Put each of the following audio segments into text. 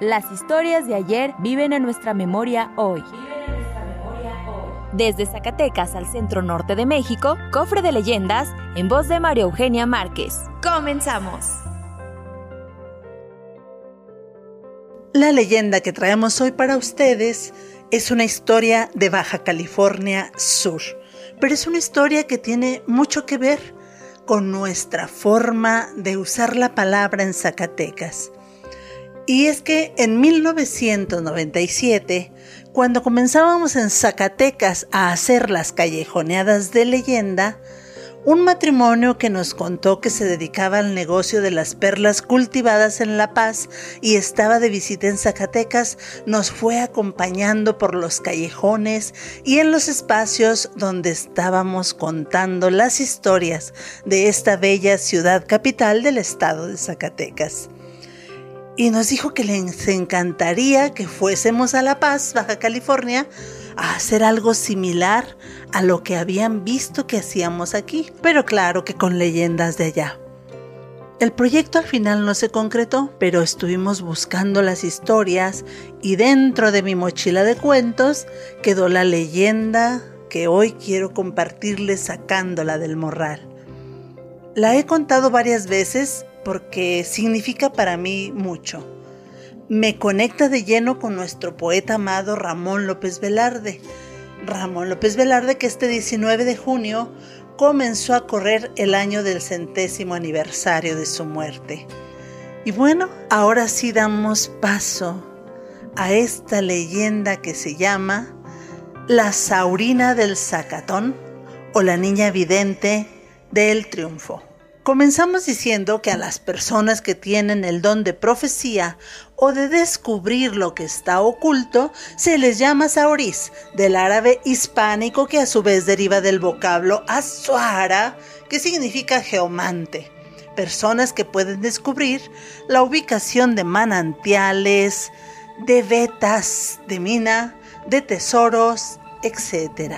Las historias de ayer viven en nuestra memoria hoy. Desde Zacatecas al centro norte de México, Cofre de Leyendas, en voz de María Eugenia Márquez. ¡Comenzamos! La leyenda que traemos hoy para ustedes es una historia de Baja California Sur, pero es una historia que tiene mucho que ver con nuestra forma de usar la palabra en Zacatecas. Y es que en 1997, cuando comenzábamos en Zacatecas a hacer las callejoneadas de leyenda, un matrimonio que nos contó que se dedicaba al negocio de las perlas cultivadas en La Paz y estaba de visita en Zacatecas nos fue acompañando por los callejones y en los espacios donde estábamos contando las historias de esta bella ciudad capital del estado de Zacatecas y nos dijo que les encantaría que fuésemos a La Paz, Baja California, a hacer algo similar a lo que habían visto que hacíamos aquí, pero claro que con leyendas de allá. El proyecto al final no se concretó, pero estuvimos buscando las historias y dentro de mi mochila de cuentos quedó la leyenda que hoy quiero compartirles sacándola del morral. La he contado varias veces porque significa para mí mucho. Me conecta de lleno con nuestro poeta amado Ramón López Velarde. Ramón López Velarde que este 19 de junio comenzó a correr el año del centésimo aniversario de su muerte. Y bueno, ahora sí damos paso a esta leyenda que se llama La Saurina del Zacatón o la Niña Vidente del Triunfo. Comenzamos diciendo que a las personas que tienen el don de profecía o de descubrir lo que está oculto se les llama saurís, del árabe hispánico que a su vez deriva del vocablo azuara, que significa geomante. Personas que pueden descubrir la ubicación de manantiales, de vetas de mina, de tesoros, etc.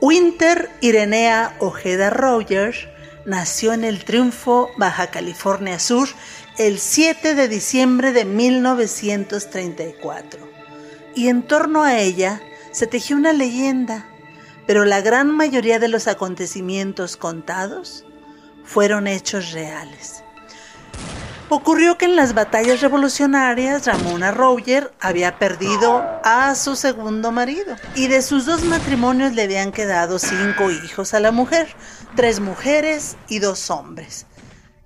Winter Irenea Ojeda Rogers nació en el Triunfo, Baja California Sur, el 7 de diciembre de 1934. Y en torno a ella se tejió una leyenda, pero la gran mayoría de los acontecimientos contados fueron hechos reales. Ocurrió que en las batallas revolucionarias Ramona Roger había perdido a su segundo marido y de sus dos matrimonios le habían quedado cinco hijos a la mujer, tres mujeres y dos hombres.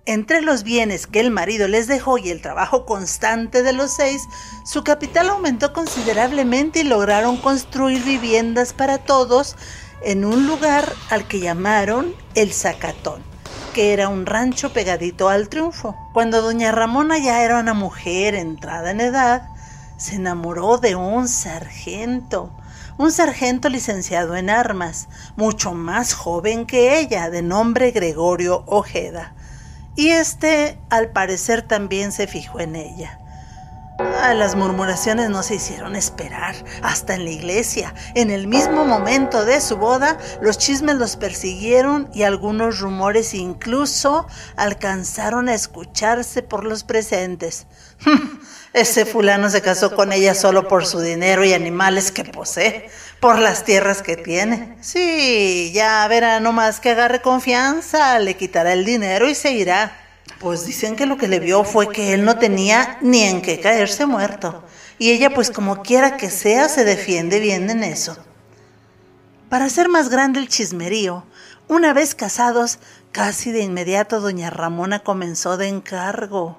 Entre los bienes que el marido les dejó y el trabajo constante de los seis, su capital aumentó considerablemente y lograron construir viviendas para todos en un lugar al que llamaron el Zacatón que era un rancho pegadito al triunfo. Cuando doña Ramona ya era una mujer entrada en edad, se enamoró de un sargento, un sargento licenciado en armas, mucho más joven que ella, de nombre Gregorio Ojeda. Y este, al parecer, también se fijó en ella. Ah, las murmuraciones no se hicieron esperar, hasta en la iglesia. En el mismo momento de su boda, los chismes los persiguieron y algunos rumores incluso alcanzaron a escucharse por los presentes. Ese fulano se casó con ella solo por su dinero y animales que posee, por las tierras que tiene. Sí, ya verá nomás que agarre confianza, le quitará el dinero y se irá. Pues dicen que lo que le vio fue que él no tenía ni en qué caerse muerto. Y ella pues como quiera que sea se defiende bien en eso. Para hacer más grande el chismerío, una vez casados, casi de inmediato doña Ramona comenzó de encargo.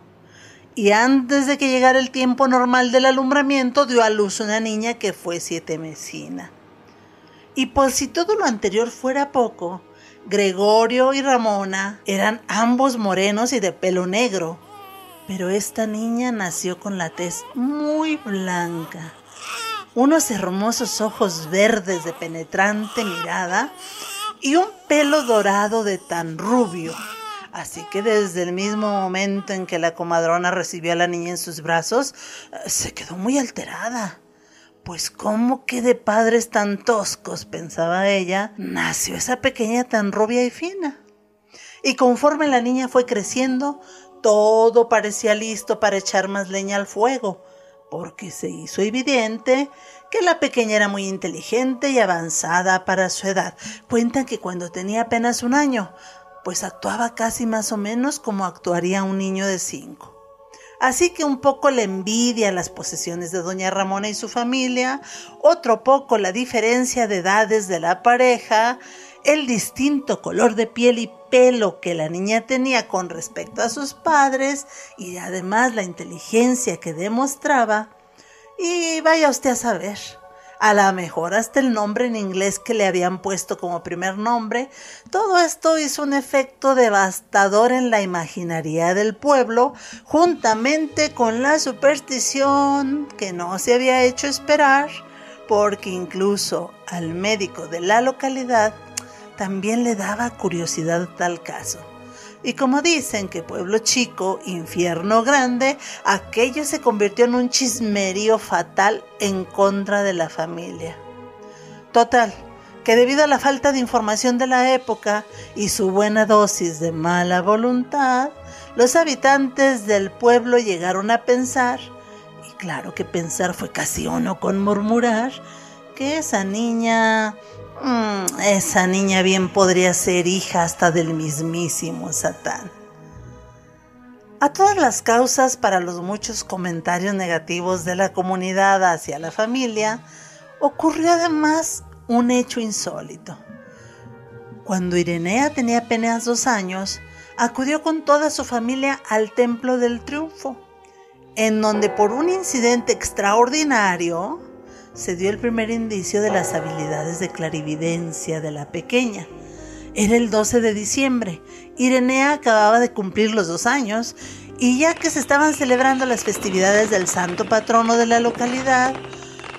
Y antes de que llegara el tiempo normal del alumbramiento, dio a luz una niña que fue siete mesina. Y por si todo lo anterior fuera poco, Gregorio y Ramona eran ambos morenos y de pelo negro, pero esta niña nació con la tez muy blanca, unos hermosos ojos verdes de penetrante mirada y un pelo dorado de tan rubio. Así que desde el mismo momento en que la comadrona recibió a la niña en sus brazos, eh, se quedó muy alterada. Pues cómo que de padres tan toscos, pensaba ella, nació esa pequeña tan rubia y fina. Y conforme la niña fue creciendo, todo parecía listo para echar más leña al fuego, porque se hizo evidente que la pequeña era muy inteligente y avanzada para su edad. Cuentan que cuando tenía apenas un año, pues actuaba casi más o menos como actuaría un niño de cinco. Así que un poco la envidia las posesiones de doña Ramona y su familia, otro poco la diferencia de edades de la pareja, el distinto color de piel y pelo que la niña tenía con respecto a sus padres y además la inteligencia que demostraba. Y vaya usted a saber, a lo mejor hasta el nombre en inglés que le habían puesto como primer nombre, todo esto hizo un efecto devastador en la imaginaría del pueblo, juntamente con la superstición que no se había hecho esperar, porque incluso al médico de la localidad también le daba curiosidad tal caso. Y como dicen que pueblo chico, infierno grande, aquello se convirtió en un chismerío fatal en contra de la familia. Total, que debido a la falta de información de la época y su buena dosis de mala voluntad, los habitantes del pueblo llegaron a pensar, y claro que pensar fue casi uno con murmurar, que esa niña Mm, esa niña bien podría ser hija hasta del mismísimo Satán. A todas las causas para los muchos comentarios negativos de la comunidad hacia la familia, ocurrió además un hecho insólito. Cuando Irenea tenía apenas dos años, acudió con toda su familia al Templo del Triunfo, en donde por un incidente extraordinario, se dio el primer indicio de las habilidades de clarividencia de la pequeña. Era el 12 de diciembre. Irenea acababa de cumplir los dos años y ya que se estaban celebrando las festividades del santo patrono de la localidad,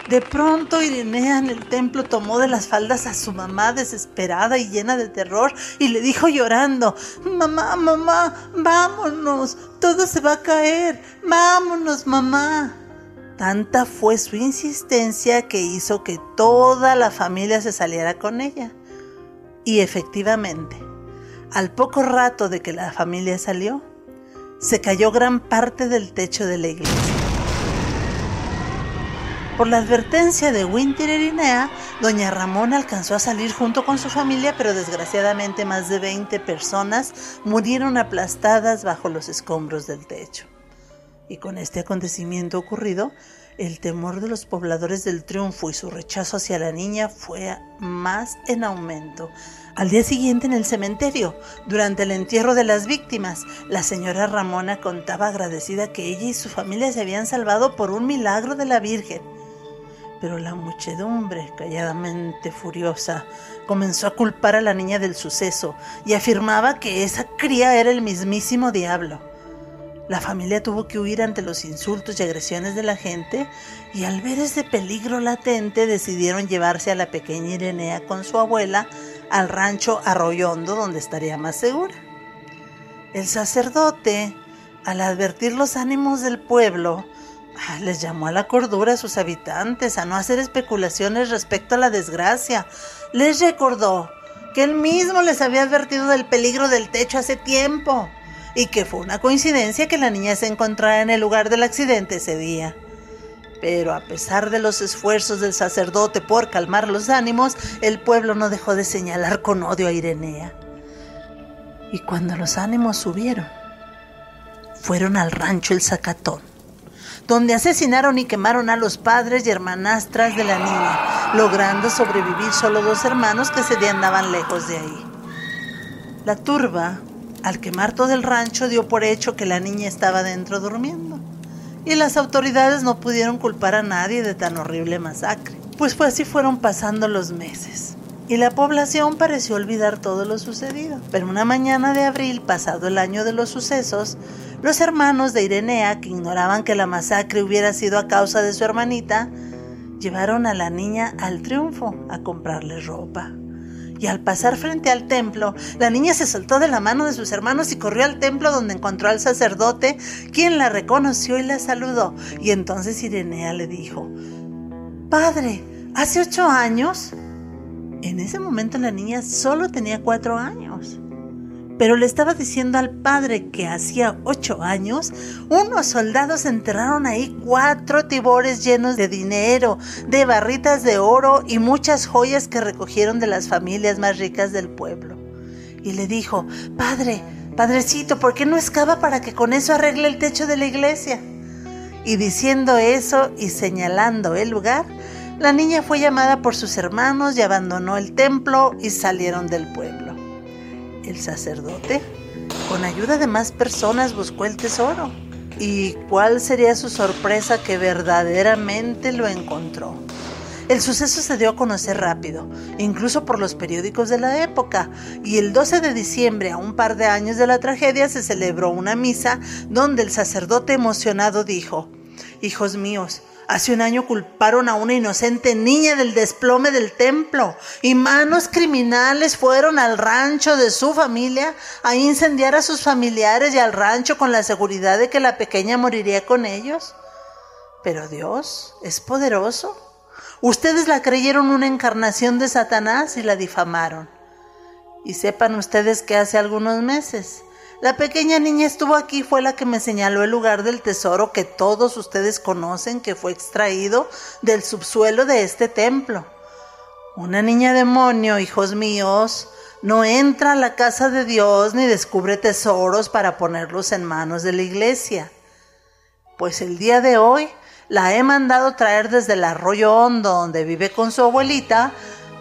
de pronto Irenea en el templo tomó de las faldas a su mamá desesperada y llena de terror y le dijo llorando, Mamá, mamá, vámonos, todo se va a caer, vámonos, mamá. Tanta fue su insistencia que hizo que toda la familia se saliera con ella. Y efectivamente, al poco rato de que la familia salió, se cayó gran parte del techo de la iglesia. Por la advertencia de Winter Irinea, doña Ramona alcanzó a salir junto con su familia, pero desgraciadamente más de 20 personas murieron aplastadas bajo los escombros del techo. Y con este acontecimiento ocurrido, el temor de los pobladores del triunfo y su rechazo hacia la niña fue más en aumento. Al día siguiente en el cementerio, durante el entierro de las víctimas, la señora Ramona contaba agradecida que ella y su familia se habían salvado por un milagro de la Virgen. Pero la muchedumbre, calladamente furiosa, comenzó a culpar a la niña del suceso y afirmaba que esa cría era el mismísimo diablo. La familia tuvo que huir ante los insultos y agresiones de la gente y al ver ese peligro latente decidieron llevarse a la pequeña Irenea con su abuela al rancho Arroyondo donde estaría más segura. El sacerdote, al advertir los ánimos del pueblo, ah, les llamó a la cordura a sus habitantes a no hacer especulaciones respecto a la desgracia. Les recordó que él mismo les había advertido del peligro del techo hace tiempo y que fue una coincidencia que la niña se encontrara en el lugar del accidente ese día. Pero a pesar de los esfuerzos del sacerdote por calmar los ánimos, el pueblo no dejó de señalar con odio a Irenea. Y cuando los ánimos subieron, fueron al rancho El Zacatón, donde asesinaron y quemaron a los padres y hermanastras de la niña, logrando sobrevivir solo dos hermanos que se andaban lejos de ahí. La turba al quemar todo el rancho dio por hecho que la niña estaba dentro durmiendo. Y las autoridades no pudieron culpar a nadie de tan horrible masacre. Pues fue así fueron pasando los meses. y la población pareció olvidar todo lo sucedido. Pero una mañana de abril, pasado el año de los sucesos, los hermanos de Irenea, que ignoraban que la masacre hubiera sido a causa de su hermanita, llevaron a la niña al triunfo a comprarle ropa. Y al pasar frente al templo, la niña se soltó de la mano de sus hermanos y corrió al templo donde encontró al sacerdote, quien la reconoció y la saludó. Y entonces Irenea le dijo, Padre, hace ocho años en ese momento la niña solo tenía cuatro años. Pero le estaba diciendo al padre que hacía ocho años unos soldados enterraron ahí cuatro tibores llenos de dinero, de barritas de oro y muchas joyas que recogieron de las familias más ricas del pueblo. Y le dijo, Padre, Padrecito, ¿por qué no excava para que con eso arregle el techo de la iglesia? Y diciendo eso y señalando el lugar, la niña fue llamada por sus hermanos y abandonó el templo y salieron del pueblo. El sacerdote, con ayuda de más personas, buscó el tesoro. ¿Y cuál sería su sorpresa que verdaderamente lo encontró? El suceso se dio a conocer rápido, incluso por los periódicos de la época, y el 12 de diciembre, a un par de años de la tragedia, se celebró una misa donde el sacerdote emocionado dijo, Hijos míos, Hace un año culparon a una inocente niña del desplome del templo y manos criminales fueron al rancho de su familia a incendiar a sus familiares y al rancho con la seguridad de que la pequeña moriría con ellos. Pero Dios es poderoso. Ustedes la creyeron una encarnación de Satanás y la difamaron. Y sepan ustedes que hace algunos meses la pequeña niña estuvo aquí, fue la que me señaló el lugar del tesoro que todos ustedes conocen que fue extraído del subsuelo de este templo. Una niña demonio, hijos míos, no entra a la casa de Dios ni descubre tesoros para ponerlos en manos de la iglesia. Pues el día de hoy la he mandado traer desde el arroyo hondo donde vive con su abuelita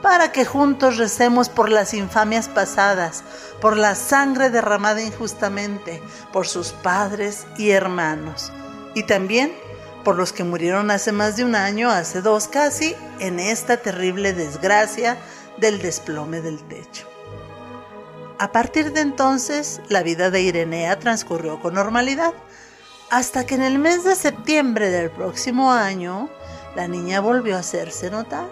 para que juntos recemos por las infamias pasadas, por la sangre derramada injustamente, por sus padres y hermanos, y también por los que murieron hace más de un año, hace dos casi, en esta terrible desgracia del desplome del techo. A partir de entonces, la vida de Irenea transcurrió con normalidad, hasta que en el mes de septiembre del próximo año, la niña volvió a hacerse notar.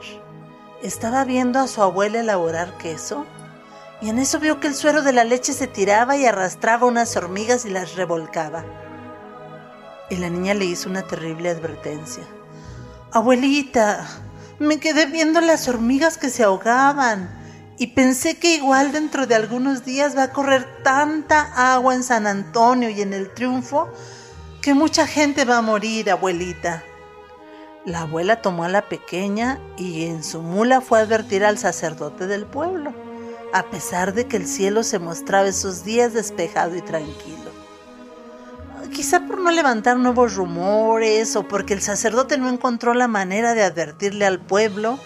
Estaba viendo a su abuela elaborar queso y en eso vio que el suero de la leche se tiraba y arrastraba unas hormigas y las revolcaba. Y la niña le hizo una terrible advertencia. Abuelita, me quedé viendo las hormigas que se ahogaban y pensé que igual dentro de algunos días va a correr tanta agua en San Antonio y en el Triunfo que mucha gente va a morir, abuelita. La abuela tomó a la pequeña y en su mula fue a advertir al sacerdote del pueblo, a pesar de que el cielo se mostraba esos días despejado y tranquilo. Quizá por no levantar nuevos rumores o porque el sacerdote no encontró la manera de advertirle al pueblo,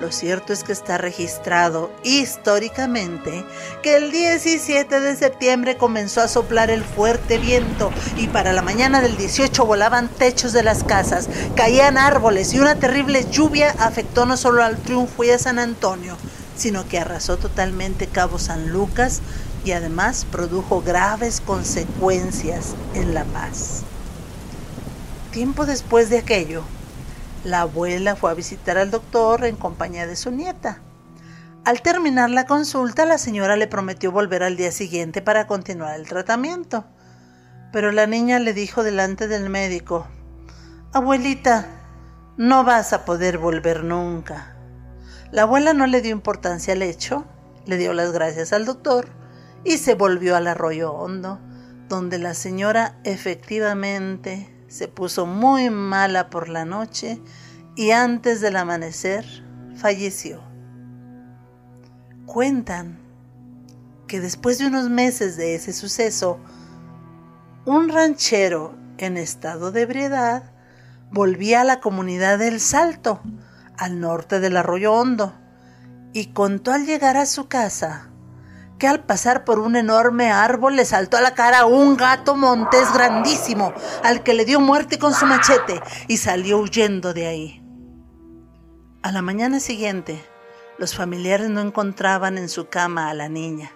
lo cierto es que está registrado históricamente que el 17 de septiembre comenzó a soplar el fuerte viento y para la mañana del 18 volaban techos de las casas, caían árboles y una terrible lluvia afectó no solo al Triunfo y a San Antonio, sino que arrasó totalmente Cabo San Lucas y además produjo graves consecuencias en La Paz. Tiempo después de aquello, la abuela fue a visitar al doctor en compañía de su nieta. Al terminar la consulta, la señora le prometió volver al día siguiente para continuar el tratamiento. Pero la niña le dijo delante del médico, Abuelita, no vas a poder volver nunca. La abuela no le dio importancia al hecho, le dio las gracias al doctor y se volvió al arroyo hondo, donde la señora efectivamente se puso muy mala por la noche y antes del amanecer falleció. Cuentan que después de unos meses de ese suceso, un ranchero en estado de ebriedad volvía a la comunidad del Salto, al norte del arroyo hondo, y contó al llegar a su casa que al pasar por un enorme árbol le saltó a la cara un gato montés grandísimo, al que le dio muerte con su machete y salió huyendo de ahí. A la mañana siguiente, Los familiares no encontraban en su cama a la niña.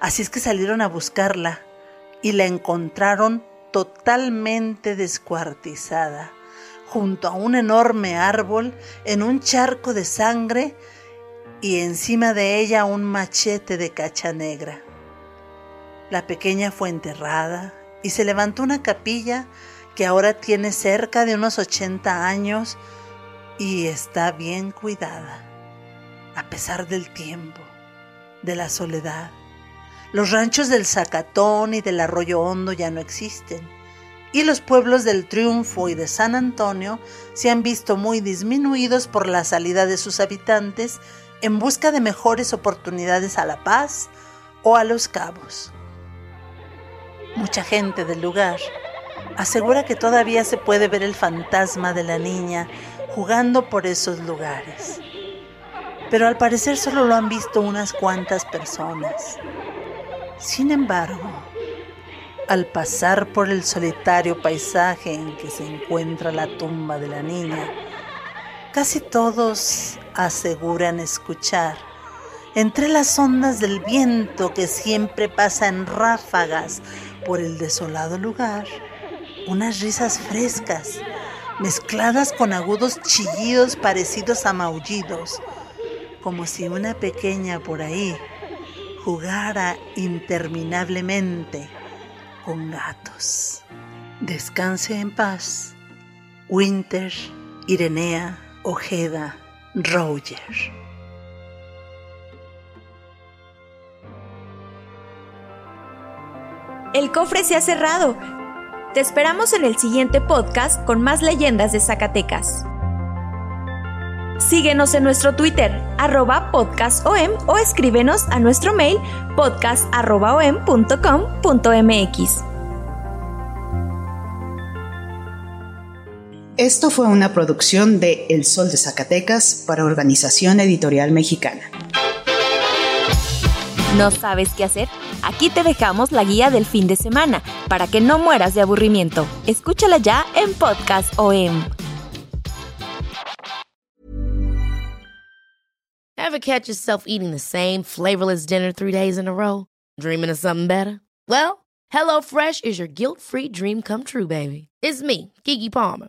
Así es que salieron a buscarla y la encontraron totalmente descuartizada, junto a un enorme árbol, en un charco de sangre y encima de ella un machete de cacha negra. La pequeña fue enterrada y se levantó una capilla que ahora tiene cerca de unos 80 años y está bien cuidada, a pesar del tiempo, de la soledad. Los ranchos del Zacatón y del Arroyo Hondo ya no existen, y los pueblos del Triunfo y de San Antonio se han visto muy disminuidos por la salida de sus habitantes en busca de mejores oportunidades a La Paz o a Los Cabos. Mucha gente del lugar asegura que todavía se puede ver el fantasma de la niña jugando por esos lugares. Pero al parecer solo lo han visto unas cuantas personas. Sin embargo, al pasar por el solitario paisaje en que se encuentra la tumba de la niña, casi todos aseguran escuchar, entre las ondas del viento que siempre pasa en ráfagas por el desolado lugar, unas risas frescas, mezcladas con agudos chillidos parecidos a maullidos, como si una pequeña por ahí jugara interminablemente con gatos. Descanse en paz, Winter, Irenea, Ojeda, Roger. El cofre se ha cerrado te esperamos en el siguiente podcast con más leyendas de Zacatecas. Síguenos en nuestro Twitter, arroba podcastom o escríbenos a nuestro mail podcast.om.com.mx. Esto fue una producción de El Sol de Zacatecas para Organización Editorial Mexicana. ¿No sabes qué hacer? Aquí te dejamos la guía del fin de semana para que no mueras de aburrimiento. Escúchala ya en Podcast OM. Ever catch yourself eating the same flavorless dinner three days in a row? Dreaming of something better? Well, HelloFresh is your guilt-free dream come true, baby. It's me, Kiki Palmer.